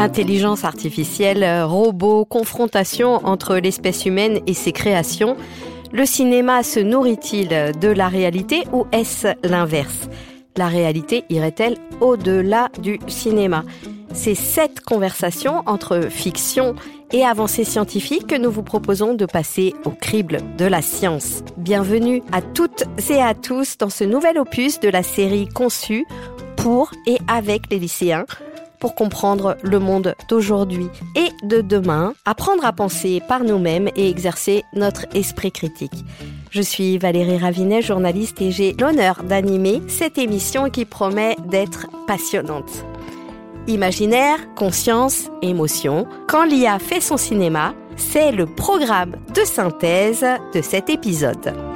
Intelligence artificielle, robots, confrontation entre l'espèce humaine et ses créations. Le cinéma se nourrit-il de la réalité ou est-ce l'inverse? La réalité irait-elle au-delà du cinéma? C'est cette conversation entre fiction et avancée scientifique que nous vous proposons de passer au crible de la science. Bienvenue à toutes et à tous dans ce nouvel opus de la série conçue pour et avec les lycéens pour comprendre le monde d'aujourd'hui et de demain, apprendre à penser par nous-mêmes et exercer notre esprit critique. Je suis Valérie Ravinet, journaliste, et j'ai l'honneur d'animer cette émission qui promet d'être passionnante. Imaginaire, conscience, émotion, quand l'IA fait son cinéma, c'est le programme de synthèse de cet épisode.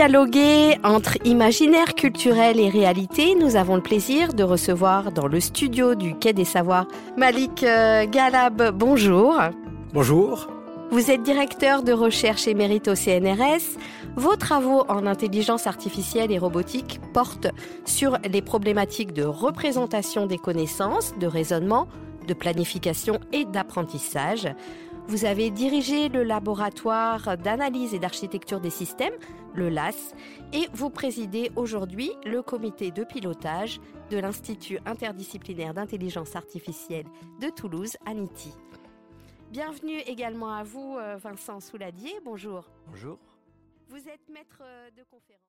Dialoguer entre imaginaire culturel et réalité, nous avons le plaisir de recevoir dans le studio du Quai des Savoirs Malik euh, Galab. Bonjour. Bonjour. Vous êtes directeur de recherche émérite au CNRS. Vos travaux en intelligence artificielle et robotique portent sur les problématiques de représentation des connaissances, de raisonnement, de planification et d'apprentissage. Vous avez dirigé le laboratoire d'analyse et d'architecture des systèmes, le LAS, et vous présidez aujourd'hui le comité de pilotage de l'Institut interdisciplinaire d'intelligence artificielle de Toulouse, ANITI. Bienvenue également à vous, euh, Vincent Souladier. Bonjour. Bonjour. Vous êtes maître euh, de conférence.